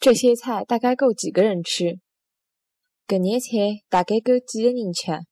这些菜大概够几个人吃？搿眼菜大概够几个人吃？